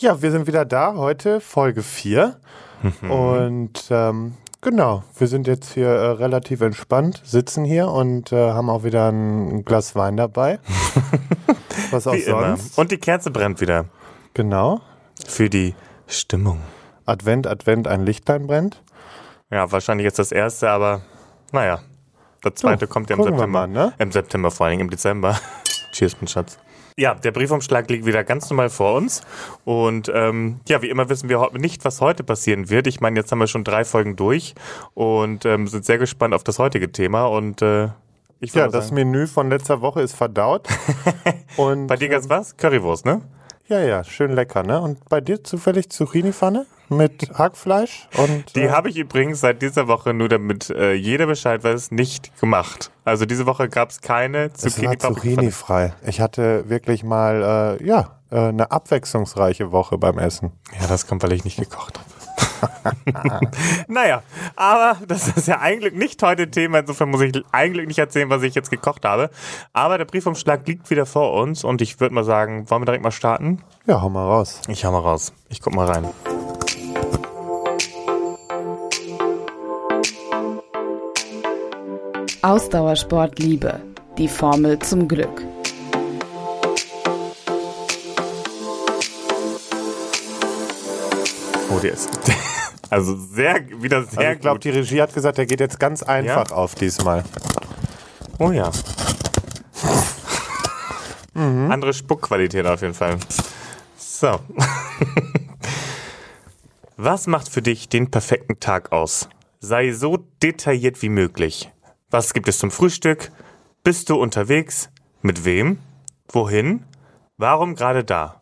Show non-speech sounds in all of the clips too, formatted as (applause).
Ja, wir sind wieder da, heute Folge 4. Mhm. Und ähm, genau, wir sind jetzt hier äh, relativ entspannt, sitzen hier und äh, haben auch wieder ein Glas Wein dabei. (laughs) Was auch Wie immer. sonst. Und die Kerze brennt wieder. Genau. Für die Stimmung. Advent, Advent, ein Lichtlein brennt. Ja, wahrscheinlich jetzt das erste, aber naja. Das zweite So, kommt ja im September. mal, ne? Im September, vor allem im Dezember. (laughs) Cheers, mein Schatz. Ja, der Briefumschlag liegt wieder ganz normal vor uns. Und ähm, ja, wie immer wissen wir nicht, was heute passieren wird. Ich meine, jetzt haben wir schon drei Folgen durch und ähm, sind sehr gespannt auf das heutige Thema. Und äh, ich Ja, das Menü von letzter Woche ist verdaut. (laughs) und bei dir ganz was? Currywurst, ne? Ja, ja, schön lecker, ne? Und bei dir zufällig Zucchini-Pfanne mit (laughs) Hackfleisch und Die äh, habe ich übrigens seit dieser Woche nur damit äh, jeder Bescheid weiß, nicht gemacht. Also diese Woche gab es keine Es war zucchini Zucchini frei. Ich hatte wirklich mal, äh, ja, äh, eine abwechslungsreiche Woche beim Essen. Ja, das kommt, weil ich nicht gekocht habe. (laughs) naja, aber das ist ja eigentlich nicht heute Thema. Insofern muss ich eigentlich nicht erzählen, was ich jetzt gekocht habe. Aber der Briefumschlag liegt wieder vor uns und ich würde mal sagen, wollen wir direkt mal starten? Ja, hau mal raus. Ich hau mal raus. Ich guck mal rein. Ausdauersport Liebe. Die Formel zum Glück. Oh, der ist. (laughs) Also sehr, wieder sehr Also ich glaube, gut. die Regie hat gesagt, der geht jetzt ganz einfach auf diesmal. Oh ja. Andere Spuckqualität auf jeden Fall. So. (laughs) Was macht für dich den perfekten Tag aus? Sei so detailliert wie möglich. Was gibt es zum Frühstück? Bist du unterwegs? Mit wem? Wohin? Warum gerade da?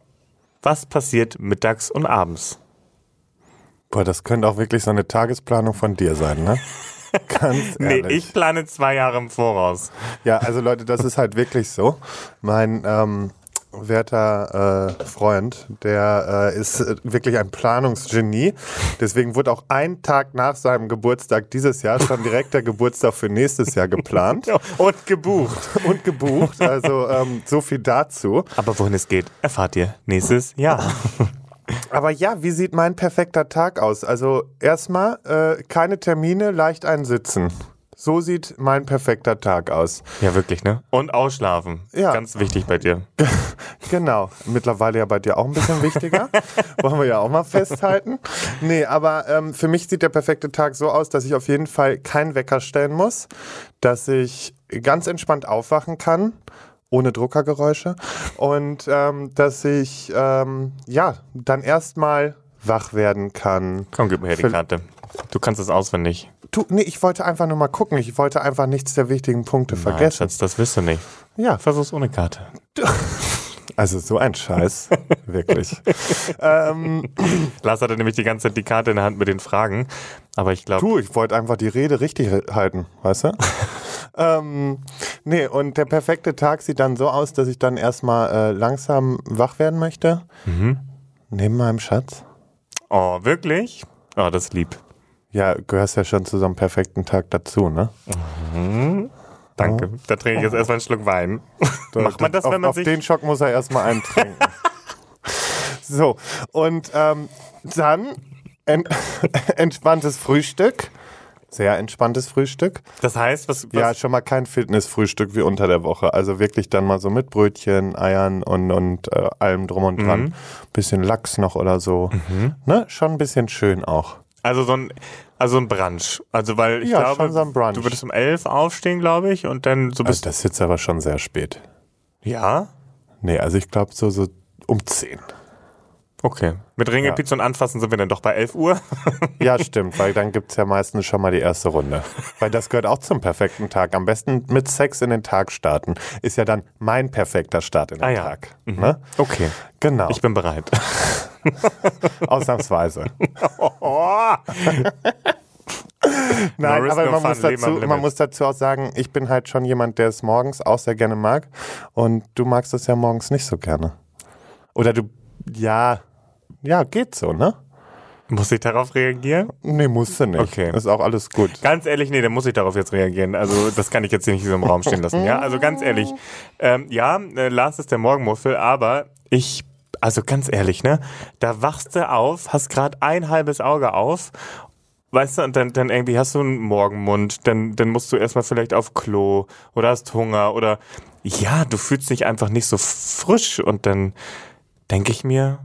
Was passiert mittags und abends? Boah, das könnte auch wirklich so eine Tagesplanung von dir sein, ne? (laughs) Ganz Nee, ehrlich. ich plane zwei Jahre im Voraus. Ja, also Leute, das ist halt wirklich so. Mein ähm, werter äh, Freund, der äh, ist äh, wirklich ein Planungsgenie. Deswegen wurde auch ein Tag nach seinem Geburtstag dieses Jahr schon direkt der Geburtstag für nächstes Jahr geplant (laughs) Und gebucht. und gebucht. Also ähm, so viel dazu. Aber wohin es geht, erfahrt ihr nächstes Jahr. (laughs) Aber ja, wie sieht mein perfekter Tag aus? Also erstmal äh, keine Termine, leicht einsitzen. So sieht mein perfekter Tag aus. Ja, wirklich, ne? Und ausschlafen. Ja. Ganz wichtig bei dir. (laughs) Genau. Mittlerweile ja bei dir auch ein bisschen wichtiger. (laughs) Wollen wir ja auch mal festhalten. Nee, aber ähm, für mich sieht der perfekte Tag so aus, dass ich auf jeden Fall keinen Wecker stellen muss, dass ich ganz entspannt aufwachen kann. Ohne Druckergeräusche. Und ähm, dass ich ähm, ja dann erstmal wach werden kann. Komm, gib mir her die Für- Karte. Du kannst es auswendig. Du, nee, ich wollte einfach nur mal gucken. Ich wollte einfach nichts der wichtigen Punkte Nein, vergessen. Schatz, das wirst du nicht. Ja, Versuch's ohne Karte. (laughs) also so ein Scheiß. (laughs) Wirklich. ähm, (clears throat) Lars hatte nämlich die ganze Zeit die Karte in der Hand mit den Fragen. Aber ich glaube, du, ich wollte einfach die Rede richtig halten, weißt du? (laughs) ähm, nee, und der perfekte Tag sieht dann so aus, dass ich dann erstmal äh, langsam wach werden möchte. Neben meinem Schatz. oh, wirklich? Oh, das ist lieb. Ja, gehörst ja schon zu so einem perfekten Tag dazu, ne? Danke. Da trinke ich jetzt erstmal einen Schluck Wein. (laughs) Macht man das, auf, wenn man auf sich... den Schock muss er erstmal einen trinken. (laughs) so, und ähm, dann ent (laughs) entspanntes Frühstück. Sehr entspanntes Frühstück. Das heißt, was... was Ja, schon mal kein Fitnessfrühstück wie unter der Woche. Also wirklich dann mal so mit Brötchen, Eiern und, und äh, allem drum und dran. Mhm. Bisschen Lachs noch oder so. Ne? Schon ein bisschen schön auch. Also so ein... Also ein Brunch. Also weil ich Ja, glaube, so du würdest um elf aufstehen, glaube ich, und dann so Also bis... das ist jetzt aber schon sehr spät. ja? Nee, also ich glaube so, so um 10. Okay. Mit Ringelpizza und Anfassen sind wir dann doch bei 11 Uhr. (laughs) Ja, stimmt, weil dann gibt's ja meistens schon mal die erste Runde. Weil das gehört auch zum perfekten Tag. Am besten mit Sex in den Tag starten. Ist ja dann mein perfekter Start in den Ah ja. Tag. Ne? Okay. Genau, Ich bin bereit. (laughs) ausnahmsweise. (laughs) Nein, risk, aber no man, fun, muss dazu, man muss dazu auch sagen, ich bin halt schon jemand, der es morgens auch sehr gerne mag. Und du magst es ja morgens nicht so gerne. Oder du, ja, ja, geht so, ne? Muss ich darauf reagieren? Nee, musst du nicht. Okay. Ist auch alles gut. Ganz ehrlich, nee, dann muss ich darauf jetzt reagieren. Also das kann ich jetzt hier nicht so im Raum stehen lassen. Ja, also ganz ehrlich, ähm, ja, äh, Lars ist der Morgenmuffel, aber ich also ganz ehrlich, ne? Da wachst du auf, hast gerade ein halbes Auge auf Weißt du, und dann, dann irgendwie hast du einen Morgenmund, dann, dann musst du erstmal vielleicht auf Klo oder hast Hunger oder ja, du fühlst dich einfach nicht so frisch und dann denke ich mir,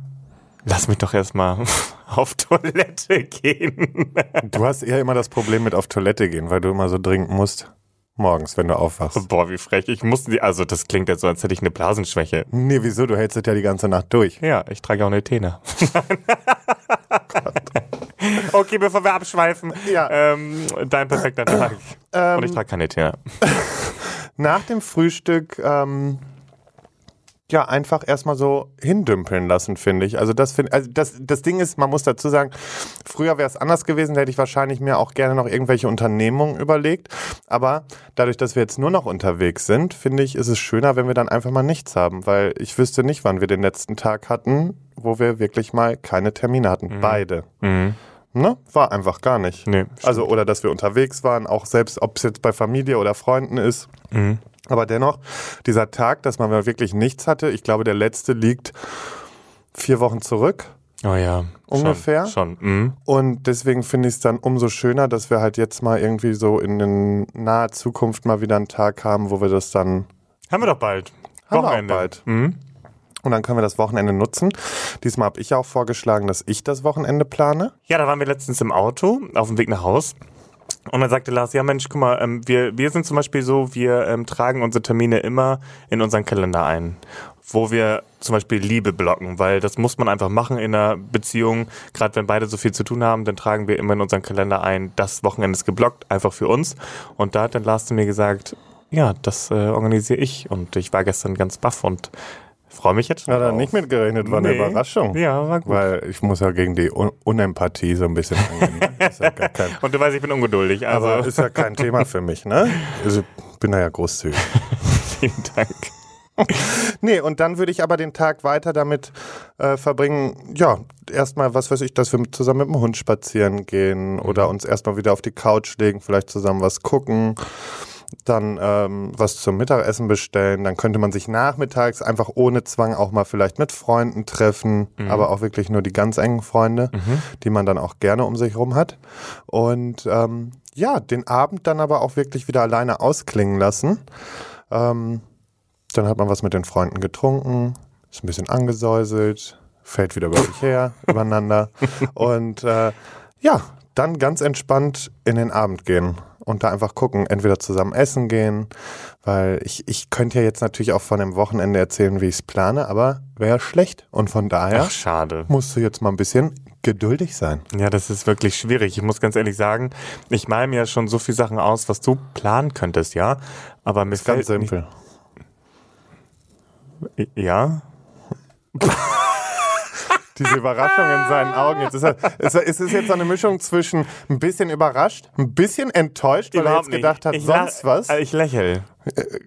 lass mich doch erstmal (laughs) auf Toilette gehen. Du hast eher immer das Problem mit auf Toilette gehen, weil du immer so dringend musst. Morgens, wenn du aufwachst. Boah, wie frech. Ich muss die, also das klingt jetzt so, als hätte ich eine Blasenschwäche. Nee, wieso? Du hältst es ja die ganze Nacht durch. Ja, ich trage auch eine Tena. (laughs) okay, bevor wir abschweifen, Ja. ähm, dein perfekter Tag. Ähm, Und ich trage keine Tena. (laughs) Nach dem Frühstück, ähm, ja, einfach erstmal so hindümpeln lassen, finde ich. Also das finde also das, das Ding ist, man muss dazu sagen, früher wäre es anders gewesen, da hätte ich wahrscheinlich mir auch gerne noch irgendwelche Unternehmungen überlegt. Aber dadurch, dass wir jetzt nur noch unterwegs sind, finde ich, ist es schöner, wenn wir dann einfach mal nichts haben, weil ich wüsste nicht, wann wir den letzten Tag hatten, wo wir wirklich mal keine Termine hatten. Beide. Mhm. Ne? War einfach gar nicht. Nee, also, oder dass wir unterwegs waren, auch selbst, ob es jetzt bei Familie oder Freunden ist. Mhm. Aber dennoch, dieser Tag, dass man wirklich nichts hatte, ich glaube, der letzte liegt vier Wochen zurück. Oh ja. Ungefähr? Schon. schon. Mhm. Und deswegen finde ich es dann umso schöner, dass wir halt jetzt mal irgendwie so in den naher Zukunft mal wieder einen Tag haben, wo wir das dann Haben wir doch bald. Haben wir auch Wochenende. bald. Mhm. und dann können wir das Wochenende nutzen. Diesmal habe ich auch vorgeschlagen, dass ich das Wochenende plane. Ja, da waren wir letztens im Auto auf dem Weg nach Haus. Und dann sagte Lars, ja Mensch, guck mal, ähm, wir, wir sind zum Beispiel so, wir ähm, tragen unsere Termine immer in unseren Kalender ein, wo wir zum Beispiel Liebe blocken, weil das muss man einfach machen in einer Beziehung. Gerade wenn beide so viel zu tun haben, dann tragen wir immer in unseren Kalender ein, das Wochenende ist geblockt, einfach für uns. Und da hat dann Lars zu mir gesagt, ja, das äh, organisiere ich. Und ich war gestern ganz baff und freue mich jetzt schon. Hat er nicht mitgerechnet, war eine Nee. Überraschung. Ja, war gut. Weil ich muss ja gegen die Un Unempathie so ein bisschen angehen. (laughs) ja gar kein, Und du weißt, ich bin ungeduldig. Also aber ist ja kein Thema für mich, ne? Also ich bin da ja großzügig. (laughs) vielen Dank. Nee, und dann würde ich aber den Tag weiter damit äh, verbringen, ja, erstmal, was weiß ich, dass wir zusammen mit dem Hund spazieren gehen oder uns erstmal wieder auf die Couch legen, vielleicht zusammen was gucken, dann ähm, was zum Mittagessen bestellen. Dann könnte man sich nachmittags einfach ohne Zwang auch mal vielleicht mit Freunden treffen, aber auch wirklich nur die ganz engen Freunde, die man dann auch gerne um sich rum hat. Und ähm, ja, den Abend dann aber auch wirklich wieder alleine ausklingen lassen. Ähm, dann hat man was mit den Freunden getrunken, ist ein bisschen angesäuselt, fällt wieder über sich her, (laughs) übereinander. Und äh, ja, dann ganz entspannt in den Abend gehen und da einfach gucken, entweder zusammen essen gehen, weil ich, ich könnte ja jetzt natürlich auch von dem Wochenende erzählen, wie ich es plane, aber wäre schlecht. Und von daher Ach, schade. musst du jetzt mal ein bisschen geduldig sein. Ja, das ist wirklich schwierig. Ich muss ganz ehrlich sagen, ich male mir ja schon so viele Sachen aus, was du planen könntest, ja. Aber mir Ganz fällt simpel. Ja. (laughs) Diese Überraschung in seinen Augen. Jetzt ist er, ist ist es jetzt so eine Mischung zwischen ein bisschen überrascht, ein bisschen enttäuscht, weil er jetzt gedacht hat, sonst was, äh, Ich lächel.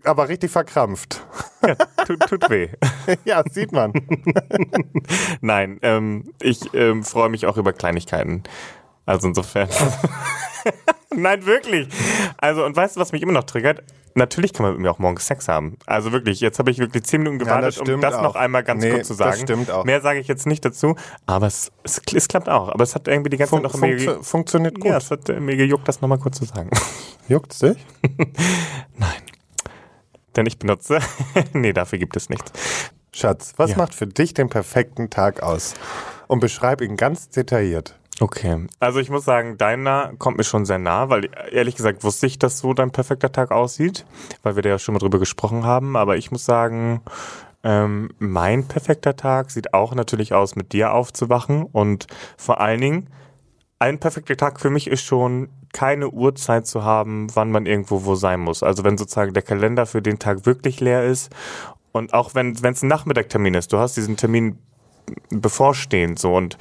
aber richtig verkrampft. Ja, tut, tut weh. (laughs) ja, sieht man. (laughs) Nein, ähm, ich ähm, freue mich auch über Kleinigkeiten. Also insofern. (laughs) Nein, wirklich. Also, und weißt du, was mich immer noch triggert? Natürlich kann man mit mir auch morgens Sex haben. Also wirklich, jetzt habe ich wirklich zehn Minuten das gewartet, um stimmt das auch. noch einmal ganz Nee, kurz zu das sagen. stimmt auch. Mehr sage ich jetzt nicht dazu, aber es, es, es klappt auch. Aber es hat irgendwie die ganze Fun Zeit noch mir, funktio- funktioniert gut. ja, es hat äh, mir gejuckt, das nochmal kurz zu sagen. (laughs) Juckt's dich? (laughs) Nein. Denn ich benutze. nee, dafür gibt es nichts. Schatz, was Ja. macht für dich den perfekten Tag aus? Und beschreib ihn ganz detailliert. Okay, also ich muss sagen, deiner kommt mir schon sehr nah, weil ehrlich gesagt wusste ich, dass so dein perfekter Tag aussieht, weil wir da ja schon mal drüber gesprochen haben. Aber ich muss sagen, ähm, mein perfekter Tag sieht auch natürlich aus, mit dir aufzuwachen und vor allen Dingen, ein perfekter Tag für mich ist schon, keine Uhrzeit zu haben, wann man irgendwo wo sein muss. Also wenn sozusagen der Kalender für den Tag wirklich leer ist und auch wenn es ein Nachmittagtermin ist, du hast diesen Termin bevorstehend so und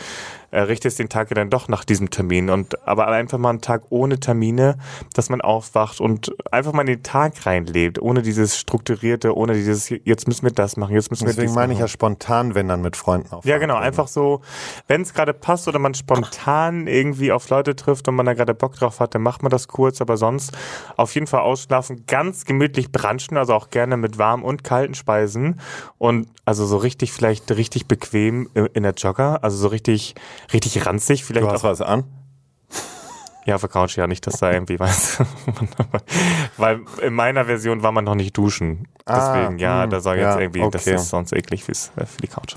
richtest den Tag ja dann doch nach diesem Termin. Und aber einfach mal einen Tag ohne Termine, dass man aufwacht und einfach mal in den Tag reinlebt, ohne dieses strukturierte, ohne dieses, jetzt müssen wir das machen, jetzt müssen wir Deswegen dies meine ich ja spontan, wenn dann mit Freunden auf. Ja, genau, einfach so, wenn es gerade passt oder man spontan irgendwie auf Leute trifft und man da gerade Bock drauf hat, dann macht man das kurz, aber sonst auf jeden Fall ausschlafen, ganz gemütlich branchen, also auch gerne mit warmen und kalten Speisen und also so richtig, vielleicht richtig bequem in der Jogger, also so richtig, richtig ranzig, vielleicht Du hast auch, was an? ja, auf der Couch, ja, nicht, dass da irgendwie was, (laughs) weil in meiner Version war man noch nicht duschen, Ah, deswegen, ja, hm, da soll jetzt ja, irgendwie, das okay. ist sonst eklig fürs, äh, für die Couch.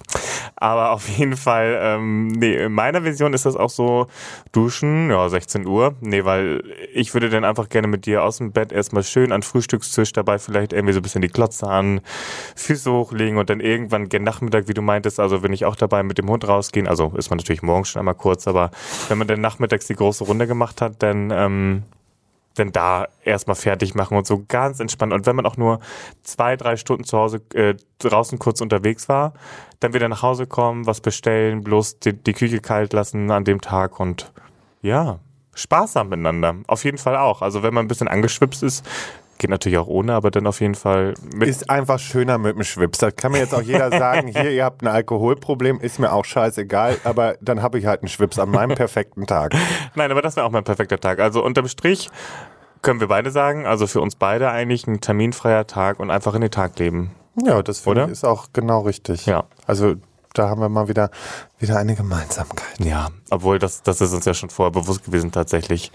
Aber auf jeden Fall, ähm, nee, in meiner Version ist das auch so, duschen, ja, 16 Uhr. Nee, weil ich würde dann einfach gerne mit dir aus dem Bett erstmal schön an Frühstückstisch dabei vielleicht irgendwie so ein bisschen die Klotze an, Füße hochlegen und dann irgendwann gen Nachmittag, wie du meintest, also wenn ich auch dabei mit dem Hund rausgehen, also ist man natürlich morgens schon einmal kurz, aber wenn man dann nachmittags die große Runde gemacht hat, dann, ähm, denn da erstmal fertig machen und so ganz entspannt. Und wenn man auch nur zwei, drei Stunden zu Hause äh, draußen kurz unterwegs war, dann wieder nach Hause kommen, was bestellen, bloß die, die Küche kalt lassen an dem Tag und ja, haben miteinander. Auf jeden Fall auch. Also wenn man ein bisschen angeschwipst ist, geht natürlich auch ohne, aber dann auf jeden Fall mit. Ist einfach schöner mit dem Schwips. Das kann mir jetzt auch jeder sagen, (laughs) hier, ihr habt ein Alkoholproblem, ist mir auch scheißegal, aber dann habe ich halt einen Schwips an meinem perfekten Tag. (laughs) Nein, aber das wäre auch mein perfekter Tag. Also unterm Strich können wir beide sagen, also für uns beide eigentlich ein terminfreier Tag und einfach in den Tag leben. Ja, das finde ich ist auch genau richtig. Ja. Also da haben wir mal wieder, wieder eine Gemeinsamkeit. Ja, obwohl das, das ist uns ja schon vorher bewusst gewesen tatsächlich,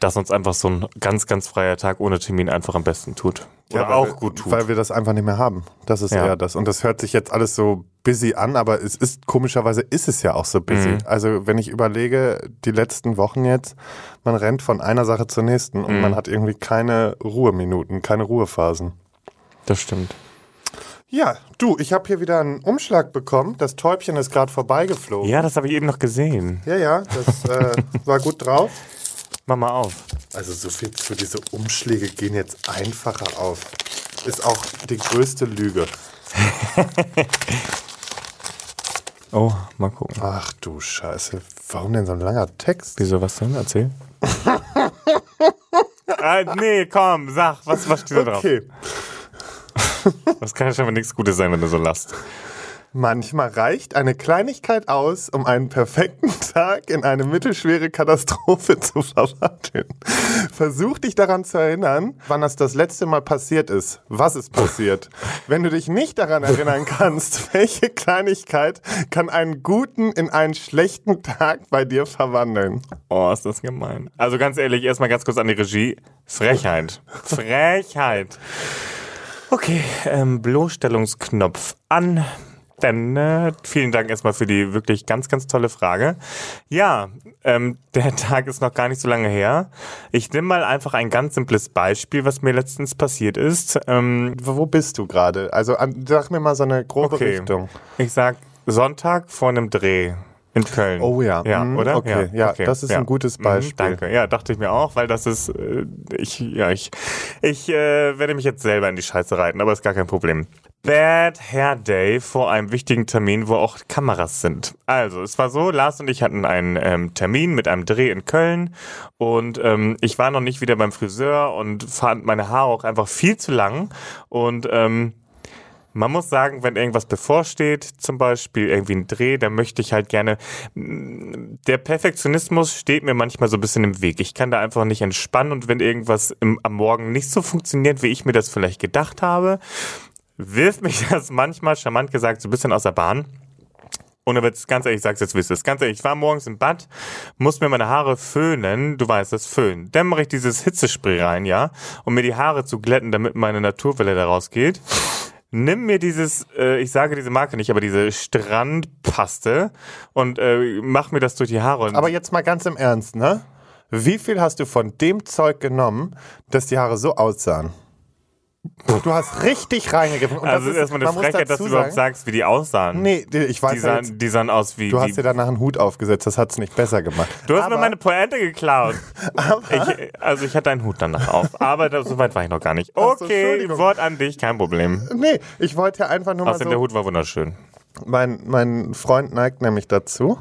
dass uns einfach so ein ganz, ganz freier Tag ohne Termin einfach am besten tut. Oder weil auch wir, gut tut. Weil wir das einfach nicht mehr haben. Das ist Ja. eher das. Und das hört sich jetzt alles so busy an, aber es ist, komischerweise ist es ja auch so busy. Mhm. Also wenn ich überlege, die letzten Wochen jetzt, man rennt von einer Sache zur nächsten und Mhm. man hat irgendwie keine Ruheminuten, keine Ruhephasen. Das stimmt. Ja, du, ich habe hier wieder einen Umschlag bekommen. Das Täubchen ist gerade vorbeigeflogen. Ja, das habe ich eben noch gesehen. Ja, ja, das äh, war gut drauf. Mach mal auf. Also so viel zu diese Umschläge gehen jetzt einfacher auf. Ist auch die größte Lüge. (laughs) Oh, mal gucken. Ach du Scheiße. Warum denn so ein langer Text? Wieso, was denn? Erzähl. (laughs) ah, nee, komm, sag, was, was steht da drauf? Okay. (laughs) Das kann ja schon mal nichts Gutes sein, wenn du so lachst. Manchmal reicht eine Kleinigkeit aus, um einen perfekten (laughs) Tag in eine mittelschwere Katastrophe zu verwandeln. Versuch dich daran zu erinnern, wann das das letzte Mal passiert ist. Was ist passiert? Wenn du dich nicht daran erinnern kannst, (laughs) welche Kleinigkeit kann einen guten in einen schlechten Tag bei dir verwandeln? Oh, ist das gemein. Also ganz ehrlich, erstmal ganz kurz an die Regie. Frechheit. Frechheit. Okay, ähm, Bloßstellungsknopf an. Dann äh, vielen Dank erstmal für die wirklich ganz, ganz tolle Frage. Ja, ähm, der (laughs) Tag ist noch gar nicht so lange her. Ich nehme mal einfach ein ganz simples Beispiel, was mir letztens passiert ist. Ähm, Wo bist du gerade? Also an- sag mir mal so eine grobe okay, Richtung. ich sag Sonntag vor einem Dreh. In Köln. Oh ja. Ja, Mhm, oder? okay. Ja, das ist ein gutes Mhm, Beispiel. danke. Ja, dachte ich mir auch, weil das ist, äh, ich, ja, ich, ich äh, werde mich jetzt selber in die Scheiße reiten, aber ist gar kein Problem. Bad Hair Day vor einem wichtigen Termin, wo auch Kameras sind. Also, es war so, Lars und ich hatten einen ähm, Termin mit einem Dreh in Köln und ähm, ich war noch nicht wieder beim Friseur und fand meine Haare auch einfach viel zu lang und ähm, man muss sagen, wenn irgendwas bevorsteht, zum Beispiel irgendwie ein Dreh, dann möchte ich halt gerne. Der Perfektionismus steht mir manchmal so ein bisschen im Weg. Ich kann da einfach nicht entspannen und wenn irgendwas im, am Morgen nicht so funktioniert, wie ich mir das vielleicht gedacht habe, wirft mich (laughs) das manchmal, charmant gesagt, so ein bisschen aus der Bahn. Und dann wird's ganz ehrlich, ich sag's jetzt, wie es ist. Ganz ehrlich, ich war morgens im Bad, muss mir meine Haare föhnen, du weißt das, föhnen. Dann mache ich dieses Hitzespray rein, ja, um mir die Haare zu glätten, damit meine Naturwelle da rausgeht. Nimm mir dieses, äh, ich sage diese Marke nicht, aber diese Strandpaste und äh, mach mir das durch die Haare. Und Aber jetzt mal ganz im Ernst, ne? Wie viel hast du von dem Zeug genommen, dass die Haare so aussahen? Du hast richtig reingegriffen. Und also das ist erstmal eine Frechheit, dass du überhaupt sagst, wie die aussahen. Nee, ich weiß die, ja sahen, die sahen aus wie. du hast dir danach einen Hut aufgesetzt, das hat's nicht besser gemacht. Du hast Aber- mir meine Pointe geklaut. (laughs) Ich, also ich hatte einen Hut danach auf, aber da, so weit war ich noch gar nicht. Okay. Wort an dich, kein Problem. Nee, ich wollte ja einfach nur mal Außerdem der so, Hut war wunderschön. Mein, mein Freund neigt nämlich dazu.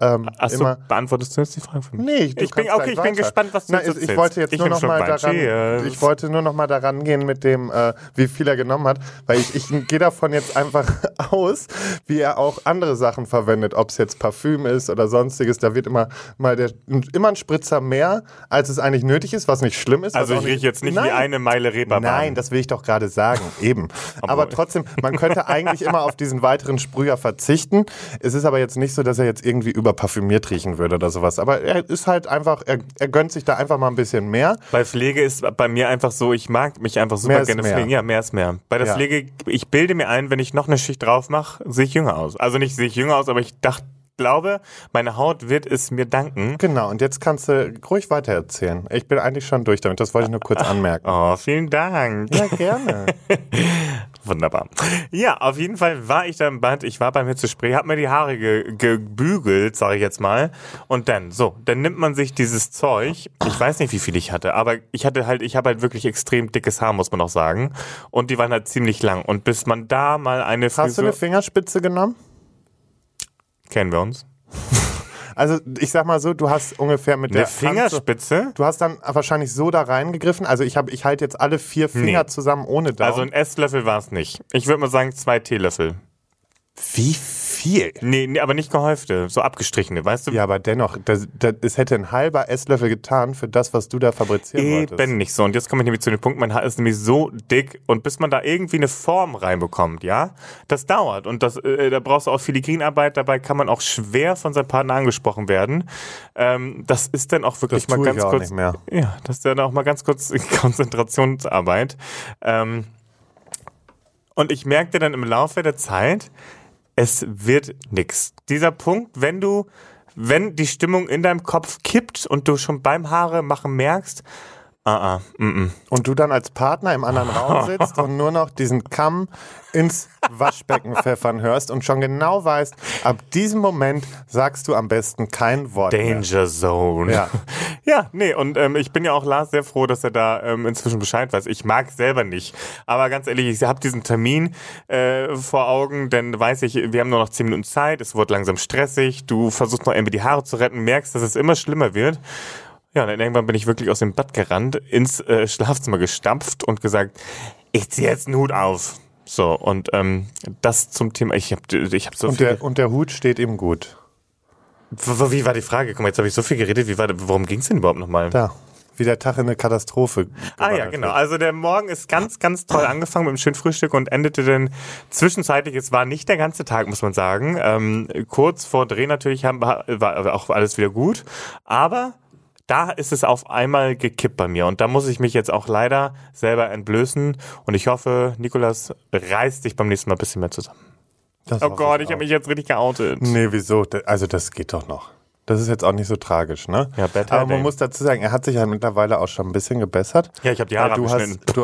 Ähm, Achso, immer, beantwortest du jetzt die Frage für mich? Nee, ich bin, okay, ich bin gespannt, was du Nein, jetzt ich erzählst. wollte jetzt Ich nur noch mal daran, Cheers. ich wollte nur noch mal daran gehen mit dem, äh, wie viel er genommen hat, weil ich, ich gehe davon jetzt einfach (laughs) aus, wie er auch andere Sachen verwendet, ob es jetzt Parfüm ist oder sonstiges. Da wird immer mal der, immer ein Spritzer mehr, als es eigentlich nötig ist, was nicht schlimm ist. Also ich rieche jetzt nicht Nein. wie eine Meile Reeperbahn. Nein, das will ich doch gerade sagen, eben. aber trotzdem, man könnte eigentlich immer auf diesen weiteren Sprüher verzichten. Es ist aber jetzt nicht so, dass er jetzt irgendwie überparfümiert riechen würde oder sowas. Aber er ist halt einfach, er, er gönnt sich da einfach mal ein bisschen mehr. Bei Pflege ist bei mir einfach so, ich mag mich einfach super gerne mehr. pflegen. Ja, mehr ist mehr. Bei der Ja. Pflege, ich bilde mir ein, wenn ich noch eine Schicht drauf mache, sehe ich jünger aus. Also nicht sehe ich jünger aus, aber ich dachte, glaube, meine Haut wird es mir danken. Genau, und jetzt kannst du ruhig weitererzählen. Ich bin eigentlich schon durch damit, das wollte ich nur kurz (laughs) anmerken. Oh, vielen Dank. Ja, gerne. (laughs) Wunderbar. Ja, auf jeden Fall war ich da im Bad, ich war beim Hitzespray, hab mir die Haare ge gebügelt, sage ich jetzt mal. Und dann, so, dann nimmt man sich dieses Zeug, ich weiß nicht, wie viel ich hatte, aber ich hatte halt, ich habe halt wirklich extrem dickes Haar, muss man auch sagen. Und die waren halt ziemlich lang. Und bis man da mal eine Hast du Frisur... eine Fingerspitze genommen? Kennen wir uns? Also ich sag mal so, du hast ungefähr mit Eine der Hand Fingerspitze? Du hast dann wahrscheinlich so da reingegriffen. Also ich habe, ich halte jetzt alle vier Finger Nee. zusammen ohne Daumen. Also ein Esslöffel war es nicht. Ich würde mal sagen zwei Teelöffel. wie viel? Nee, nee, aber nicht gehäufte, so abgestrichene, weißt du? Ja, aber dennoch, das, das, es hätte ein halber Esslöffel getan für das, was du da fabrizieren wolltest. Eben nicht so. Und jetzt komme ich nämlich zu dem Punkt, mein Haar ist nämlich so dick und bis man da irgendwie eine Form reinbekommt, ja, das dauert. Und das, äh, da brauchst du auch Filigrinarbeit, dabei kann man auch schwer von seinem Partner angesprochen werden. Ähm, das ist dann auch wirklich Das mal ganz kurz. Ja, das ist dann auch mal ganz kurz (laughs) Konzentrationsarbeit. Ähm, und ich merkte dann im Laufe der Zeit, es wird nix. Dieser Punkt, wenn du, wenn die Stimmung in deinem Kopf kippt und du schon beim Haare machen merkst, ah, ah, mm, mm. Und du dann als Partner im anderen Raum (laughs) sitzt und nur noch diesen Kamm ins Waschbecken pfeffern hörst und schon genau weißt, ab diesem Moment sagst du am besten kein Wort mehr. Danger Zone. Ja. (laughs) Ja, nee, und ähm, ich bin ja auch Lars sehr froh, dass er da ähm, inzwischen Bescheid weiß. Ich mag selber nicht. Aber ganz ehrlich, ich habe diesen Termin äh, vor Augen, denn weiß ich, wir haben nur noch zehn Minuten Zeit, es wird langsam stressig, du versuchst noch irgendwie die Haare zu retten, merkst, dass es immer schlimmer wird. Ja, und dann irgendwann bin ich wirklich aus dem Bad gerannt, ins äh, Schlafzimmer gestampft und gesagt, ich zieh jetzt einen Hut auf. So, und ähm, das zum Thema, ich habe ich hab so Und viel... der, und der Hut steht ihm gut. W- Wie war die Frage? Guck mal, jetzt habe ich so viel geredet. Wie war, worum ging es denn überhaupt nochmal? Da. Wie der Tag in eine Katastrophe. Ah ja, genau. wird. Also der Morgen ist ganz, ganz toll angefangen mit einem schönen Frühstück und endete dann zwischenzeitlich, es war nicht der ganze Tag, muss man sagen. Ähm, kurz vor Dreh natürlich haben, war auch alles wieder gut. Aber da ist es auf einmal gekippt bei mir. Und da muss ich mich jetzt auch leider selber entblößen. Und ich hoffe, Nikolas reißt dich beim nächsten Mal ein bisschen mehr zusammen. Das Oh Gott, ich habe mich jetzt richtig geoutet. Nee, wieso? Also das geht doch noch. Das ist jetzt auch nicht so tragisch, ne? Ja, hair Aber man day. muss dazu sagen, er hat sich ja mittlerweile auch schon ein bisschen gebessert. Ja, ich habe die Haare du abgeschnitten. hast,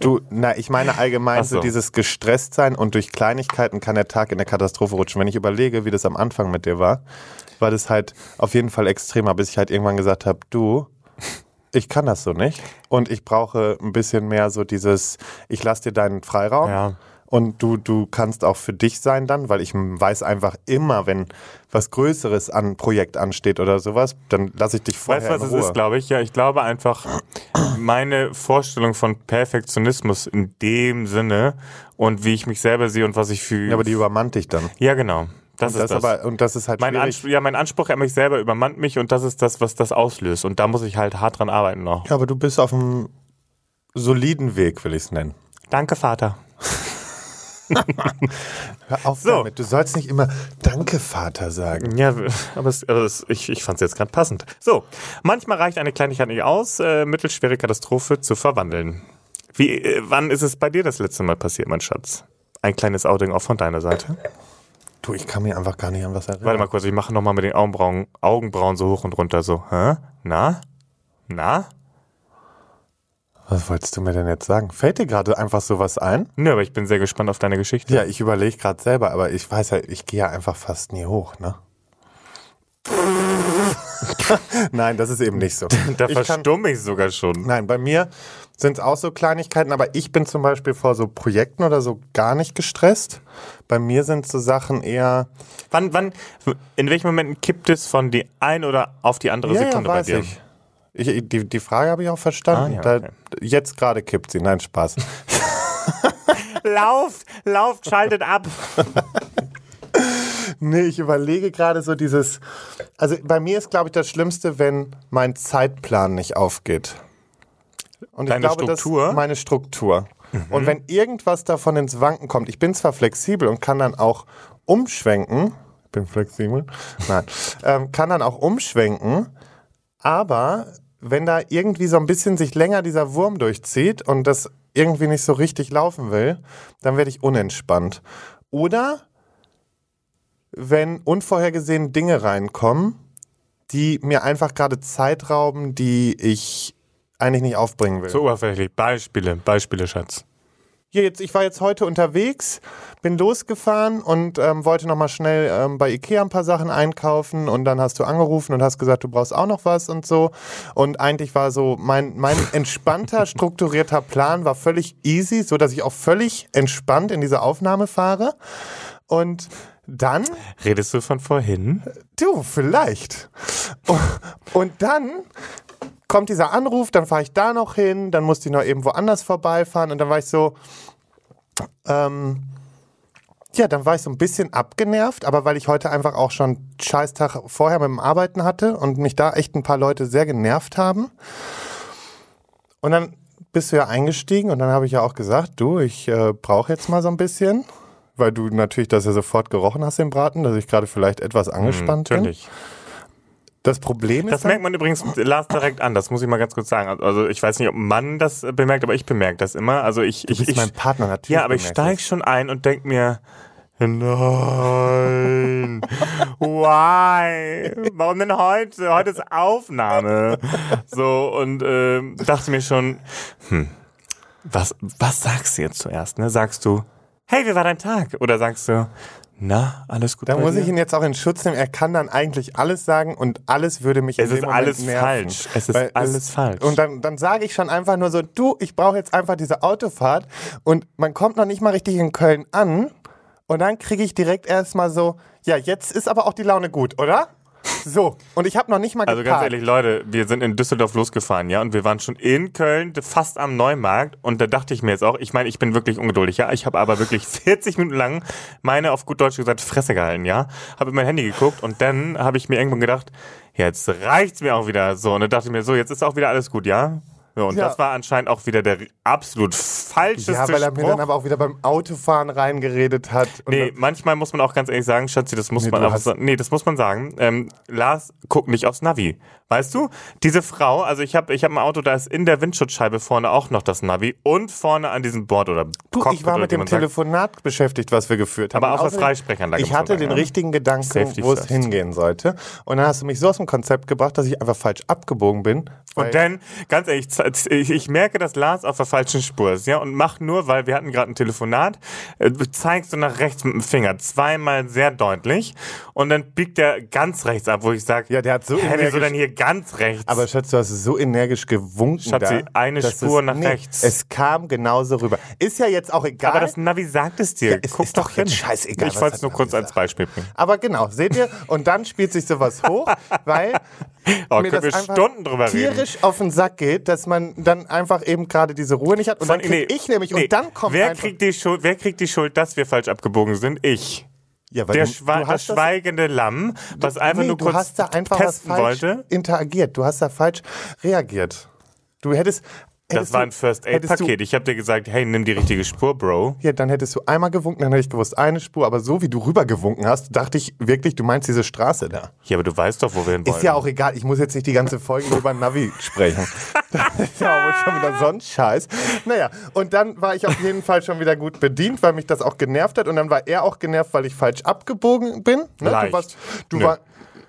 du, (laughs) du, na, ich meine allgemein so so. dieses gestresst sein und durch Kleinigkeiten kann der Tag in der Katastrophe rutschen. Wenn ich überlege, wie das am Anfang mit dir war, war das halt auf jeden Fall extremer, bis ich halt irgendwann gesagt habe, du, ich kann das so nicht und ich brauche ein bisschen mehr so dieses, ich lass dir deinen Freiraum. Ja. Und du, du kannst auch für dich sein dann, weil ich weiß einfach immer, wenn was Größeres an Projekt ansteht oder sowas, dann lasse ich dich vorher Weißt du, was in es Ruhe. ist, glaube ich? Ja, ich glaube einfach, meine Vorstellung von Perfektionismus in dem Sinne und wie ich mich selber sehe und was ich fühle. Ja, aber die übermannt dich dann. ja, genau. Das Das ist das. aber, und das ist halt mein, schwierig. Anspruch, ja, mein Anspruch an mich selber übermannt mich und das ist das, was das auslöst. Und da muss ich halt hart dran arbeiten noch. Ja, aber du bist auf einem soliden Weg, will ich es nennen. Danke, Vater. (laughs) Hör auf So. damit. Du sollst nicht immer Danke, Vater sagen. Ja, aber es, aber es, ich, ich fand es jetzt gerade passend. So, manchmal reicht eine Kleinigkeit nicht aus, äh, mittelschwere Katastrophe zu verwandeln. Wie, äh, wann ist es bei dir das letzte Mal passiert, mein Schatz? Ein kleines Outing auch von deiner Seite. Du, ich kann mich einfach gar nicht an was erinnern. Warte mal kurz, ich mache nochmal mit den Augenbrauen, Augenbrauen so hoch und runter so. Hä? Na? Na? Was wolltest du mir denn jetzt sagen? Fällt dir gerade einfach sowas ein? Nö, aber ich bin sehr gespannt auf deine Geschichte. Ja, ich überlege gerade selber, aber ich weiß ja, ich gehe ja einfach fast nie hoch, ne? (laughs) (laughs) Nein, das ist eben nicht so. Da Ich verstumme ich sogar schon. Nein, bei mir sind es auch so Kleinigkeiten, aber ich bin zum Beispiel vor so Projekten oder so gar nicht gestresst. Bei mir sind so Sachen eher. Wann, wann, in welchen Momenten kippt es von die ein oder auf die andere Sekunde bei dir? ich. ich die, die Frage habe ich auch verstanden. Ah, ja, okay. da, jetzt gerade kippt sie. Nein, Spaß. (laughs) Lauft, lauft, schaltet ab. (laughs) nee, ich überlege gerade so dieses. Also bei mir ist, glaube ich, das Schlimmste, wenn mein Zeitplan nicht aufgeht. Und Deine ich glaube, Struktur? das ist meine Struktur. Und wenn irgendwas davon ins Wanken kommt, ich bin zwar flexibel und kann dann auch umschwenken, ich bin flexibel, nein, (laughs) ähm, kann dann auch umschwenken, aber wenn da irgendwie so ein bisschen sich länger dieser Wurm durchzieht und das irgendwie nicht so richtig laufen will, dann werde ich unentspannt. Oder wenn unvorhergesehen Dinge reinkommen, die mir einfach gerade Zeit rauben, die ich eigentlich nicht aufbringen will. So oberflächlich. Beispiele, Beispiele, Schatz. Hier jetzt, ich war jetzt heute unterwegs, bin losgefahren und ähm, wollte nochmal schnell ähm, bei Ikea ein paar Sachen einkaufen und dann hast du angerufen und hast gesagt, du brauchst auch noch was und so. Und eigentlich war so mein, mein (laughs) entspannter, strukturierter Plan war völlig easy, so dass ich auch völlig entspannt in diese Aufnahme fahre. Und dann Redest du von vorhin? Du, vielleicht. Und dann kommt dieser Anruf, dann fahre ich da noch hin, dann musste ich noch eben woanders vorbeifahren und dann war ich so, ähm, ja, dann war ich so ein bisschen abgenervt, aber weil ich heute einfach auch schon einen Scheißtag vorher mit dem Arbeiten hatte und mich da echt ein paar Leute sehr genervt haben. Und dann bist du ja eingestiegen und dann habe ich ja auch gesagt, du, ich äh, brauche jetzt mal so ein bisschen, weil du natürlich das ja sofort gerochen hast im Braten, dass ich gerade vielleicht etwas angespannt bin. Natürlich. Das Problem ist, Das merkt man übrigens Lars direkt an, das muss ich mal ganz kurz sagen. Also ich weiß nicht, ob Mann das bemerkt, aber ich bemerke das immer. Also ich, ich, bist ich mein Partner natürlich. Ja, aber ich steige schon ein und denk mir, nein, why? Warum denn heute? Heute ist Aufnahme. So, und ähm, dachte mir schon, hm, was, was sagst du jetzt zuerst? Ne? Sagst du, hey, wie war dein Tag? Oder sagst du, na, alles gut Da muss dir? ich ihn jetzt auch in Schutz nehmen. Er kann dann eigentlich alles sagen und alles würde mich Es in ist dem Moment alles nerven. falsch. Es ist alles falsch. Und dann, dann sage ich schon einfach nur so, du, ich brauche jetzt einfach diese Autofahrt und man kommt noch nicht mal richtig in Köln an und dann kriege ich direkt erstmal so, ja, jetzt ist aber auch die Laune gut, oder? So, und ich habe noch nicht mal Also geparkt. ganz ehrlich, Leute, wir sind in Düsseldorf losgefahren, ja, und wir waren schon in Köln, fast am Neumarkt, und da dachte ich mir jetzt auch, ich meine, ich bin wirklich ungeduldig, ja, ich habe aber wirklich (laughs) 40 Minuten lang meine, auf gut Deutsch gesagt, Fresse gehalten, ja, habe in mein Handy geguckt und dann habe ich mir irgendwann gedacht, jetzt reicht's mir auch wieder so, und dann dachte ich mir so, jetzt ist auch wieder alles gut, ja. So, und Ja. das war anscheinend auch wieder der absolut falscheste ja, weil er mir Spruch. dann aber auch wieder beim Autofahren reingeredet hat. Und Nee, manchmal muss man auch ganz ehrlich sagen, Schatzi, das muss Nee, man hast- sagen. Nee, das muss man sagen. Ähm, Lars guckt nicht aufs Navi. Weißt du? Diese Frau, also ich habe ich hab ein Auto, da ist in der Windschutzscheibe vorne auch noch das Navi und vorne an diesem Board oder Du, Cockpit ich war mit dem man sagt. Telefonat beschäftigt, was wir geführt haben. Aber der außerdem- Freisprechanlage Ich hatte den ja. richtigen Gedanken, wo es hingehen sollte. Und dann hast du mich so aus dem Konzept gebracht, dass ich einfach falsch abgebogen bin. Und dann, ganz ehrlich, ich, ich merke, dass Lars auf der falschen Spur ist, ja, und mach nur, weil wir hatten gerade ein Telefonat, äh, zeigst du nach rechts mit dem Finger, zweimal sehr deutlich, und dann biegt er ganz rechts ab, wo ich sage, Ja, der hat so hä, wieso energisch- denn hier ganz rechts? Aber Schatz, du hast so energisch gewunken Schatzi, da. eine Spur es, nach nee, rechts. Es kam genauso rüber. Ist ja jetzt auch egal. Aber das Navi sagt es dir. Ja, es Guck ist doch hin. jetzt scheißegal, Ich wollte es nur kurz Navi als Beispiel bringen. Aber genau, seht ihr? Und dann spielt sich sowas hoch, (laughs) weil Oh, mir können wir das einfach Stunden drüber reden. tierisch auf den Sack geht, dass man dann einfach eben gerade diese Ruhe nicht hat. Und dann Von- krieg nee, ich nämlich, nee. und dann kommt wer einfach... kriegt die Schuld? Wer kriegt die Schuld, dass wir falsch abgebogen sind? Ich. Ja, weil Der du- Schwe du das schweigende Lamm, was einfach nee, nur du kurz hast da einfach was testen falsch wollte. interagiert. Du hast da falsch reagiert. Du hättest... Das war ein First Aid hättest du- Paket. Ich habe dir gesagt, hey, nimm die richtige Spur, Bro. Ja, dann hättest du einmal gewunken, dann hätte ich gewusst, eine Spur. Aber so wie du rübergewunken hast, dachte ich wirklich, du meinst diese Straße da. Ja, aber du weißt doch, wo wir hin wollen. Ist ja auch egal, ich muss jetzt nicht die ganze Folge über Navi sprechen. (laughs) Das ist ja auch wohl schon wieder so ein Scheiß. Naja, und dann war ich auf jeden Fall schon wieder gut bedient, weil mich das auch genervt hat. Und dann war er auch genervt, weil ich falsch abgebogen bin. Ne? Leicht. Du warst, du Nö. war,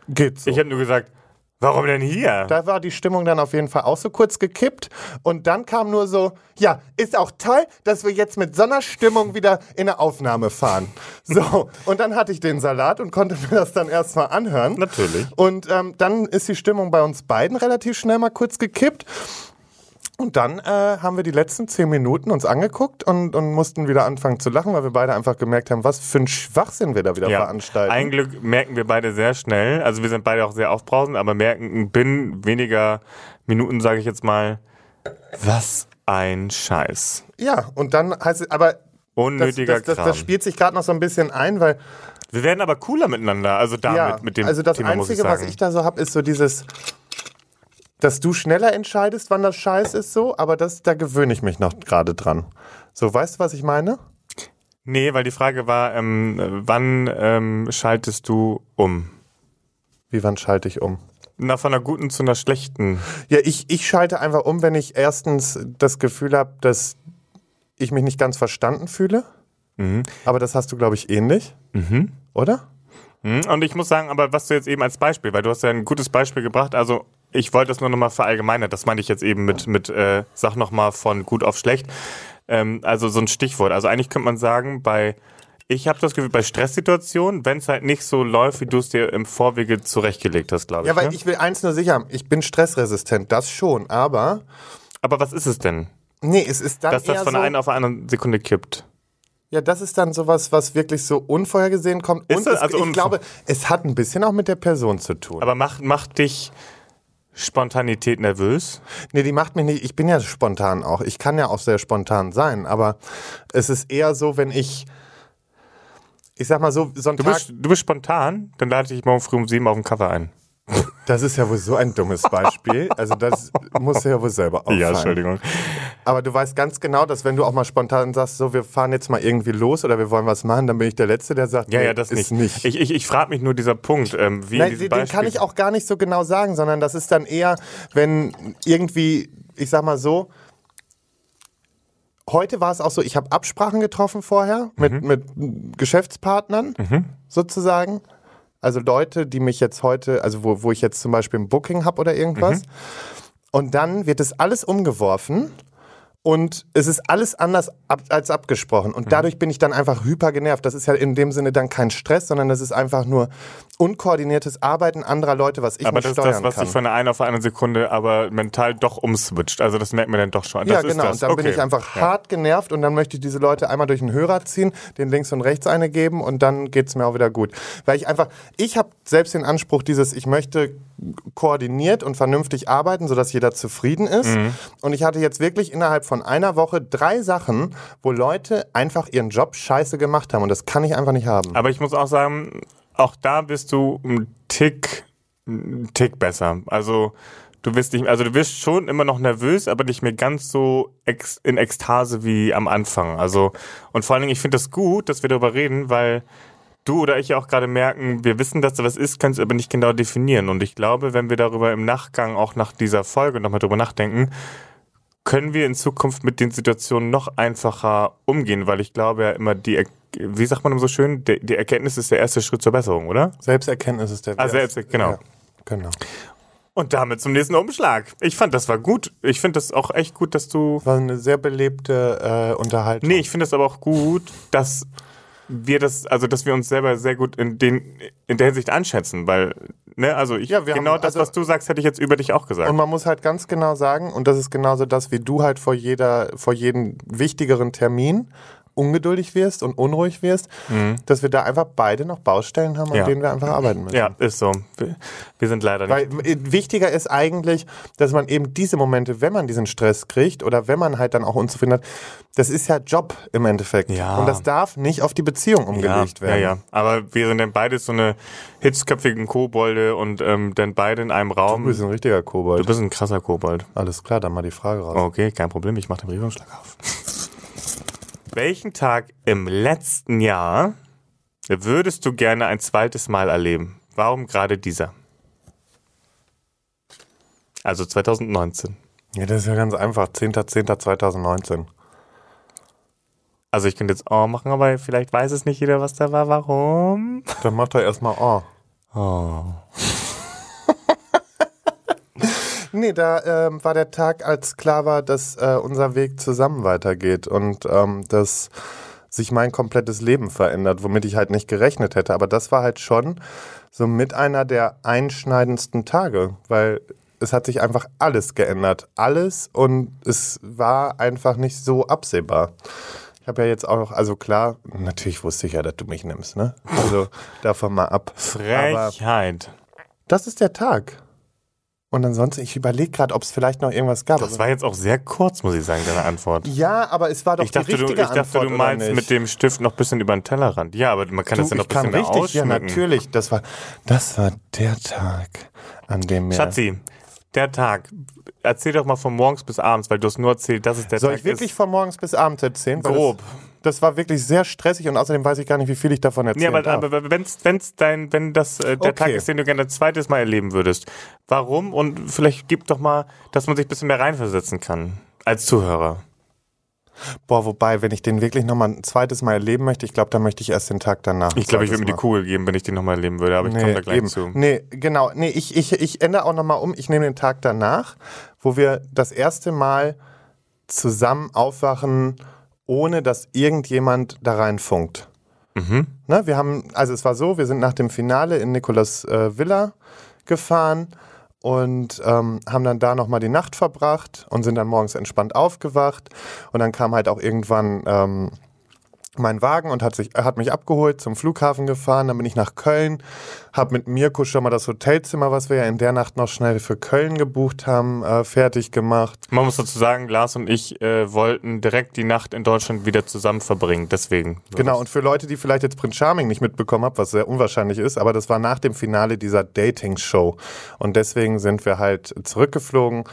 geht so. Ich habe nur gesagt, Warum denn hier? Da war die Stimmung dann auf jeden Fall auch so kurz gekippt. Und dann kam nur so, ja, ist auch toll, dass wir jetzt mit so einer Stimmung wieder in eine Aufnahme fahren. (laughs) So, und dann hatte ich den Salat und konnte mir das dann erstmal anhören. Natürlich. Und ähm, dann ist die Stimmung bei uns beiden relativ schnell mal kurz gekippt. Und dann äh, haben wir die letzten zehn Minuten uns angeguckt und, und mussten wieder anfangen zu lachen, weil wir beide einfach gemerkt haben, was für ein Schwachsinn wir da wieder veranstalten. Ein Glück merken wir beide sehr schnell. Also wir sind beide auch sehr aufbrausend, aber merken binnen weniger Minuten, sage ich jetzt mal, was ein Scheiß. Ja, und dann heißt es, aber das, Unnötiger das, das, Kram. das spielt sich gerade noch so ein bisschen ein, weil wir werden aber cooler miteinander, also damit, ja, mit dem also das Thema, muss ich Einzige, was ich da so habe, ist so dieses, dass du schneller entscheidest, wann das Scheiß ist, so, aber das, da gewöhne ich mich noch gerade dran. So, weißt du, was ich meine? nee, weil die Frage war, ähm, wann ähm, schaltest du um? Wie wann schalte ich um? Na, von einer guten zu einer schlechten. Ja, ich, ich schalte einfach um, wenn ich erstens das Gefühl habe, dass ich mich nicht ganz verstanden fühle. Mhm. Aber das hast du, glaube ich, ähnlich. Oder? Hm, Und ich muss sagen, aber was du jetzt eben als Beispiel, weil du hast ja ein gutes Beispiel gebracht, also ich wollte das nur nochmal verallgemeinern, das meine ich jetzt eben mit, mit äh, sag nochmal von gut auf schlecht. Ähm, also so ein Stichwort. Also eigentlich könnte man sagen, bei, ich habe das Gefühl, bei Stresssituationen, wenn es halt nicht so läuft, wie du es dir im Vorwege zurechtgelegt hast, glaube ich. Ja, weil ne? ich will eins nur sicher haben. Ich bin stressresistent, das schon. Aber, aber was ist es denn? nee, es ist dann Dass das von so, einer auf eine andere Sekunde kippt. Ja, das ist dann sowas, was wirklich so unvorhergesehen kommt. Ist Und das es, also ich glaube, es hat ein bisschen auch mit der Person zu tun. Aber macht, macht dich Spontanität nervös? nee, die macht mich nicht. Ich bin ja spontan auch. Ich kann ja auch sehr spontan sein. Aber es ist eher so, wenn ich, ich sag mal so, so ein Du Tag. bist, du bist spontan, dann lade ich dich morgen früh um sieben auf dem Cover ein. Das ist ja wohl so ein dummes Beispiel. Also das muss ja wohl selber (laughs) auffallen. Ja, Entschuldigung. Aber du weißt ganz genau, dass wenn du auch mal spontan sagst, so wir fahren jetzt mal irgendwie los oder wir wollen was machen, dann bin ich der Letzte, der sagt, Ja, nee, ja, das ist nicht. nicht. Ich, ich, ich frage mich nur dieser Punkt, ähm, wie in Nein, den, Beispiel. kann ich auch gar nicht so genau sagen, sondern das ist dann eher, wenn irgendwie, ich sag mal so, heute war es auch so, ich habe Absprachen getroffen vorher mit, Mhm. mit Geschäftspartnern sozusagen. Also Leute, die mich jetzt heute, also wo, wo ich jetzt zum Beispiel ein Booking habe oder irgendwas. Mhm. Und dann wird es alles umgeworfen und es ist alles anders ab, als abgesprochen. Mhm. Und dadurch bin ich dann einfach hyper genervt. Das ist ja in dem Sinne dann kein Stress, sondern das ist einfach nur unkoordiniertes Arbeiten anderer Leute, was ich aber nicht das ist steuern das, was kann. sich von der einen auf eine Sekunde aber mental doch umswitcht. Also das merkt man dann doch schon. ja, das ist genau. Und dann bin Okay. ich einfach Ja. hart genervt und dann möchte ich diese Leute einmal durch den Hörer ziehen, den links und rechts eine geben und dann geht's mir auch wieder gut. Weil ich einfach, ich habe selbst den Anspruch dieses, ich möchte koordiniert und vernünftig arbeiten, sodass jeder zufrieden ist. Mhm. Und ich hatte jetzt wirklich innerhalb von einer Woche drei Sachen, wo Leute einfach ihren Job scheiße gemacht haben und das kann ich einfach nicht haben. Aber ich muss auch sagen, auch da bist du ein Tick, ein Tick besser. Also du wirst nicht, also du wirst schon immer noch nervös, aber nicht mehr ganz so ex, in Ekstase wie am Anfang. Also und vor allen Dingen, ich finde das gut, dass wir darüber reden, weil du oder ich ja auch gerade merken, wir wissen, dass da was ist, können es aber nicht genau definieren. Und ich glaube, wenn wir darüber im Nachgang auch nach dieser Folge nochmal drüber nachdenken, können wir in Zukunft mit den Situationen noch einfacher umgehen, weil ich glaube ja immer die, wie sagt man immer so schön, die, Erkenntnis ist der erste Schritt zur Besserung, oder? Selbsterkenntnis ist der Ah, Wert. Selbst, genau. Ja, genau. Und damit zum nächsten Umschlag. Ich fand, das war gut. Ich finde das auch echt gut, dass du. War eine sehr belebte äh, Unterhaltung. Nee, ich finde es aber auch gut, dass wir das, also dass wir uns selber sehr gut in, den, in der Hinsicht einschätzen, weil, ne, also ich, Ja, genau haben- das, also- was du sagst, hätte ich jetzt über dich auch gesagt. Und man muss halt ganz genau sagen, und das ist genauso das, wie du halt vor jeder, vor jedem wichtigeren Termin ungeduldig wirst und unruhig wirst, dass wir da einfach beide noch Baustellen haben, an Mhm. Ja. denen wir einfach arbeiten müssen. ja, ist so. Wir, sind leider nicht. Weil wichtiger ist eigentlich, dass man eben diese Momente, wenn man diesen Stress kriegt oder wenn man halt dann auch unzufrieden hat, das ist ja Job im Endeffekt. Ja. Und das darf nicht auf die Beziehung ja, umgelegt werden. ja, ja. Aber wir sind dann beide so eine hitzköpfigen Kobolde und ähm, dann beide in einem Raum. Du bist ein richtiger Kobold. Du bist ein krasser Kobold. Alles klar, dann mal die Frage raus. Okay, kein Problem, ich mache den Briefumschlag auf. Welchen Tag im letzten Jahr würdest du gerne ein zweites Mal erleben? Warum gerade dieser? Also 2019. Ja, das ist ja ganz einfach. 10.10.2019. Also ich könnte jetzt oh machen, aber vielleicht weiß es nicht jeder, was da war. Warum? Dann macht er erstmal Oh. Oh. Nee, da ähm, war der Tag, als klar war, dass äh, unser Weg zusammen weitergeht und ähm, dass sich mein komplettes Leben verändert, womit ich halt nicht gerechnet hätte. Aber das war halt schon so mit einer der einschneidendsten Tage, weil es hat sich einfach alles geändert. Alles und es war einfach nicht so absehbar. Ich habe ja jetzt auch, also klar, natürlich wusste ich ja, dass du mich nimmst, ne? Also (laughs) davon mal ab. Aber Frechheit. das ist der Tag. Und ansonsten, ich überlege gerade, ob es vielleicht noch irgendwas gab. Das war jetzt auch sehr kurz, muss ich sagen, deine Antwort. ja, aber es war doch Ich dachte, die du, ich richtige dachte, Antwort, du meinst mit dem Stift noch ein bisschen über den Tellerrand. Ja, aber man kann das Du, ja noch ein bisschen richtig, ja ausschmücken. natürlich. Das war, das war der Tag, an dem mir... Schatzi, der Tag. Erzähl doch mal von morgens bis abends, weil du hast nur erzählt, dass es der Soll Tag ich wirklich ist. von morgens bis abends erzählen? Grob. Das, war wirklich sehr stressig und außerdem weiß ich gar nicht, wie viel ich davon Nee, erzählen aber, darf. aber wenn's, wenn's dein, wenn das äh, der Okay. Tag ist, den du gerne ein zweites Mal erleben würdest, warum? Und vielleicht gib doch mal, dass man sich ein bisschen mehr reinversetzen kann als Zuhörer. Boah, wobei, wenn ich den wirklich nochmal ein zweites Mal erleben möchte, ich glaube, dann möchte ich erst den Tag danach. Ich glaube, ich würde mir die. Kugel geben, wenn ich den nochmal erleben würde, aber ich komme da gleich eben. zu. Nee, genau. Nee, ich, ich, ich ändere auch nochmal um. Ich nehme den Tag danach, wo wir das erste Mal zusammen aufwachen, ohne dass irgendjemand da reinfunkt. Mhm. Ne, wir haben, also es war so, wir sind nach dem Finale in Nicolas äh, Villa gefahren und ähm, haben dann da nochmal die Nacht verbracht und sind dann morgens entspannt aufgewacht. Und dann kam halt auch irgendwann ähm, mein Wagen und hat, sich, hat mich abgeholt, zum Flughafen gefahren. Dann bin ich nach Köln, habe mit Mirko schon mal das Hotelzimmer, was wir ja in der Nacht noch schnell für Köln gebucht haben, äh, fertig gemacht. Man muss dazu sagen, Lars und ich äh, wollten direkt die Nacht in Deutschland wieder zusammen verbringen, deswegen. Genau, und für Leute, die vielleicht jetzt Prince Charming nicht mitbekommen haben, was sehr unwahrscheinlich ist, aber das war nach dem Finale dieser Dating-Show. Und deswegen sind wir halt zurückgeflogen.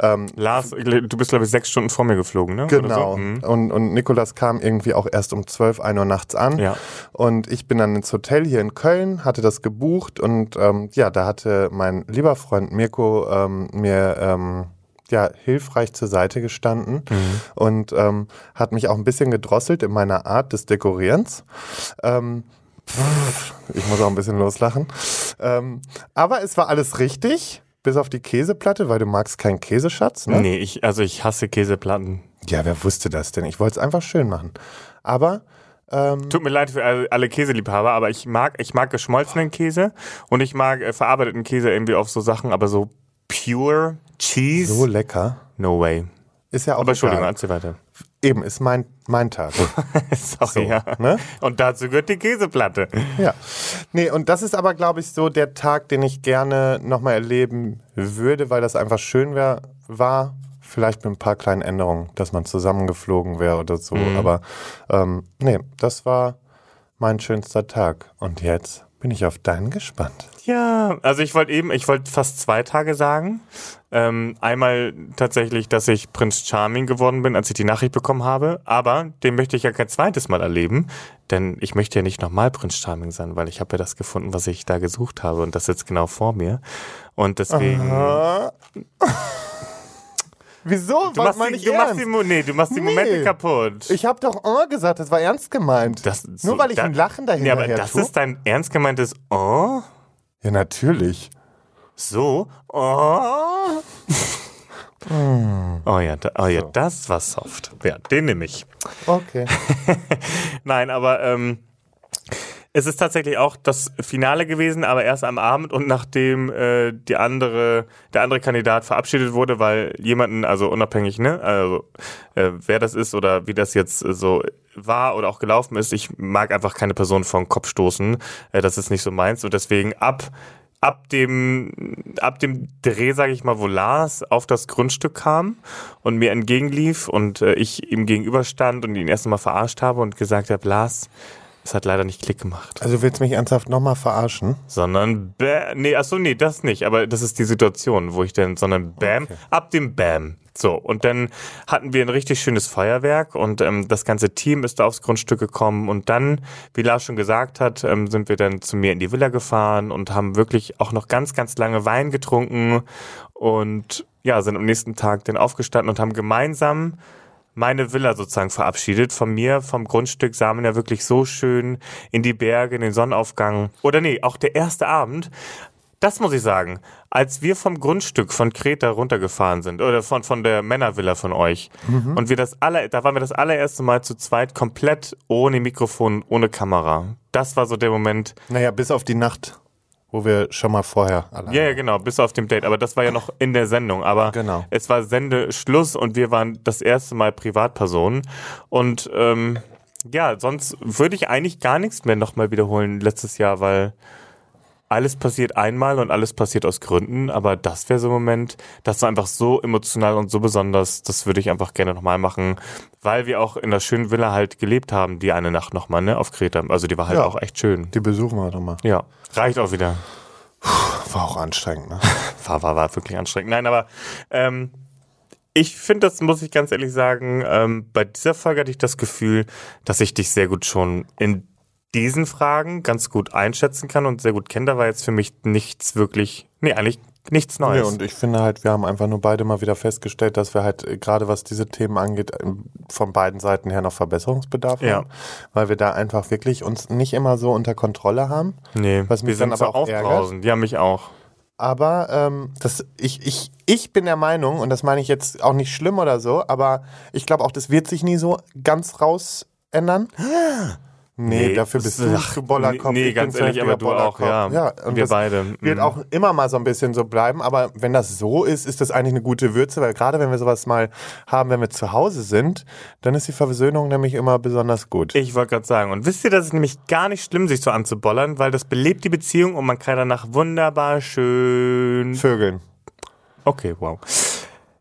Ähm, Lars, du bist, glaube ich, sechs Stunden vor mir geflogen, ne? Genau. So? Mhm. Und, und Nikolas kam irgendwie auch erst um 12, 1 Uhr nachts an. Ja. Und ich bin dann ins Hotel hier in Köln, hatte das gebucht und ähm, ja, da hatte mein lieber Freund Mirko ähm, mir ähm, ja, hilfreich zur Seite gestanden und ähm, hat mich auch ein bisschen gedrosselt in meiner Art des Dekorierens. Ähm, ich muss auch ein bisschen loslachen. Ähm, aber es war alles richtig, bis auf die Käseplatte, weil du magst keinen Käseschatz. Ne? Nee, ich, also ich hasse Käseplatten. Ja, wer wusste das denn? Ich wollte es einfach schön machen. Aber ähm, Tut mir leid für alle Käseliebhaber, aber ich mag, ich mag geschmolzenen Käse und ich mag äh, verarbeiteten Käse irgendwie auf so Sachen, aber so pure Cheese, so lecker. no way. Ist ja auch Aber Entschuldigung, erzähl weiter. Eben, ist mein, mein Tag. (laughs) Sorry, ja. ne? Und dazu gehört die Käseplatte. ja. Nee, und das ist aber, glaube ich, so der Tag, den ich gerne nochmal erleben würde, weil das einfach schön wär, war. Vielleicht mit ein paar kleinen Änderungen, dass man zusammengeflogen wäre oder so. Aber ähm, nee, das war mein schönster Tag. Und jetzt bin ich auf deinen gespannt. Ja, also ich wollte eben, ich wollte fast zwei Tage sagen. Ähm, einmal tatsächlich, dass ich Prinz Charming geworden bin, als ich die Nachricht bekommen habe. Aber den möchte ich ja kein zweites Mal erleben, denn ich möchte ja nicht nochmal Prinz Charming sein, weil ich habe ja das gefunden, was ich da gesucht habe und das sitzt genau vor mir. Und deswegen. Wieso? Du machst, die, du, machst die, nee, du machst die Nee. Momente kaputt. Ich habe doch oh gesagt, das war ernst gemeint. Das- Nur so, weil ich da- ein Lachen dahinter Ja, aber das tue? ist dein ernst gemeintes Oh? Ja, natürlich. So? Oh? Oh ja, da, oh ja, das war soft. Ja, den nehme ich. Okay. (laughs) Nein, aber ähm, es ist tatsächlich auch das Finale gewesen, aber erst am Abend und nachdem äh, die andere, der andere Kandidat verabschiedet wurde, weil jemanden, also unabhängig, ne, also äh, wer das ist oder wie das jetzt äh, so war oder auch gelaufen ist, ich mag einfach keine Person den Kopf stoßen. Äh, das ist nicht so meins und deswegen ab ab dem ab dem Dreh, sage ich mal, wo Lars auf das Grundstück kam und mir entgegenlief und äh, ich ihm gegenüberstand und ihn erst mal verarscht habe und gesagt habe, Lars, es hat leider nicht Klick gemacht. Also willst du mich ernsthaft nochmal verarschen? Sondern bäh, nee, achso, nee, das nicht, aber das ist die Situation, wo ich dann, sondern Bam, ab dem Bam. So, und dann hatten wir ein richtig schönes Feuerwerk und ähm, das ganze Team ist da aufs Grundstück gekommen und dann, wie Lars schon gesagt hat, ähm, sind wir dann zu mir in die Villa gefahren und haben wirklich auch noch ganz, ganz lange Wein getrunken und ja, sind am nächsten Tag dann aufgestanden und haben gemeinsam meine Villa sozusagen verabschiedet. Von mir, vom Grundstück sah man ja wirklich so schön in die Berge, in den Sonnenaufgang. Oder nee, auch der erste Abend. das muss ich sagen. Als wir vom Grundstück von Kreta runtergefahren sind, oder von, von der Männervilla von euch, Mhm. und wir das aller, da waren wir das allererste Mal zu zweit komplett ohne Mikrofon, ohne Kamera. Das war so der Moment. Naja, bis auf die Nacht, wo wir schon mal vorher alleine Ja, ja, genau, bis auf dem Date. Aber das war ja noch in der Sendung. Aber Genau. es war Sendeschluss und wir waren das erste Mal Privatpersonen. Und ähm, ja, sonst würde ich eigentlich gar nichts mehr nochmal wiederholen letztes Jahr, weil alles passiert einmal und alles passiert aus Gründen, aber das wäre so ein Moment, das war einfach so emotional und so besonders, das würde ich einfach gerne nochmal machen, weil wir auch in der schönen Villa halt gelebt haben, die eine Nacht nochmal, ne, auf Kreta. Also die war halt Ja. auch echt schön. Die besuchen wir doch mal. Ja, reicht auch wieder. War auch anstrengend, ne? (laughs) War, war, war wirklich anstrengend. Nein, aber ähm, ich finde, das muss ich ganz ehrlich sagen, ähm, bei dieser Folge hatte ich das Gefühl, dass ich dich sehr gut schon in diesen Fragen ganz gut einschätzen kann und sehr gut kenne. Da war jetzt für mich nichts wirklich, nee, eigentlich nichts Nee, Neues. und ich finde halt, wir haben einfach nur beide mal wieder festgestellt, dass wir halt äh, gerade was diese Themen angeht, ähm, von beiden Seiten her noch Verbesserungsbedarf Ja. haben, weil wir da einfach wirklich uns nicht immer so unter Kontrolle haben. nee, was mich wir sind dann so aber auch ärgert. aufbrausend. Ja, mich auch. Aber ähm, das, ich, ich, ich bin der Meinung, und das meine ich jetzt auch nicht schlimm oder so, aber ich glaube auch, das wird sich nie so ganz raus ändern. Nee, Nee, dafür bist du ach, zu Bollerkopf. nee, ganz ehrlich, aber du auch, ja. und Wir beide, Wird mhm. auch immer mal so ein bisschen so bleiben, aber wenn das so ist, ist das eigentlich eine gute Würze, weil gerade wenn wir sowas mal haben, wenn wir zu Hause sind, dann ist die Versöhnung nämlich immer besonders gut. Ich wollte gerade sagen, und wisst ihr, das ist nämlich gar nicht schlimm, sich so anzubollern, weil das belebt die Beziehung und man kann danach wunderbar schön Vögeln. Okay, wow.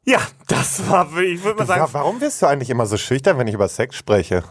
Ja, das war, ich würde mal sagen, Ja, warum wirst du eigentlich immer so schüchtern, wenn ich über Sex spreche?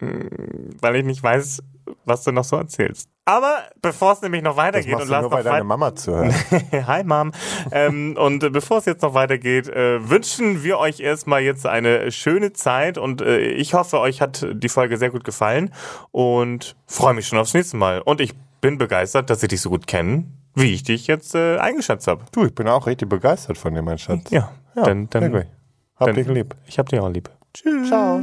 Weil ich nicht weiß, was du noch so erzählst. Aber bevor es nämlich noch weitergeht und du Lars nur, noch weil deine Mama zuhört. (laughs) Hi Mom. ähm, und bevor es jetzt noch weitergeht, äh, wünschen wir euch erstmal jetzt eine schöne Zeit und äh, ich hoffe, euch hat die Folge sehr gut gefallen und freue mich schon aufs nächste Mal. Und ich bin begeistert, dass ich dich so gut kenne, wie ich dich jetzt äh, eingeschätzt habe. Du, ich bin auch richtig begeistert von dir, mein Schatz. Ja, Ja, dann, dann, wirklich. Hab dann- dich lieb. Ich hab dich auch lieb. Tschüss. Ciao.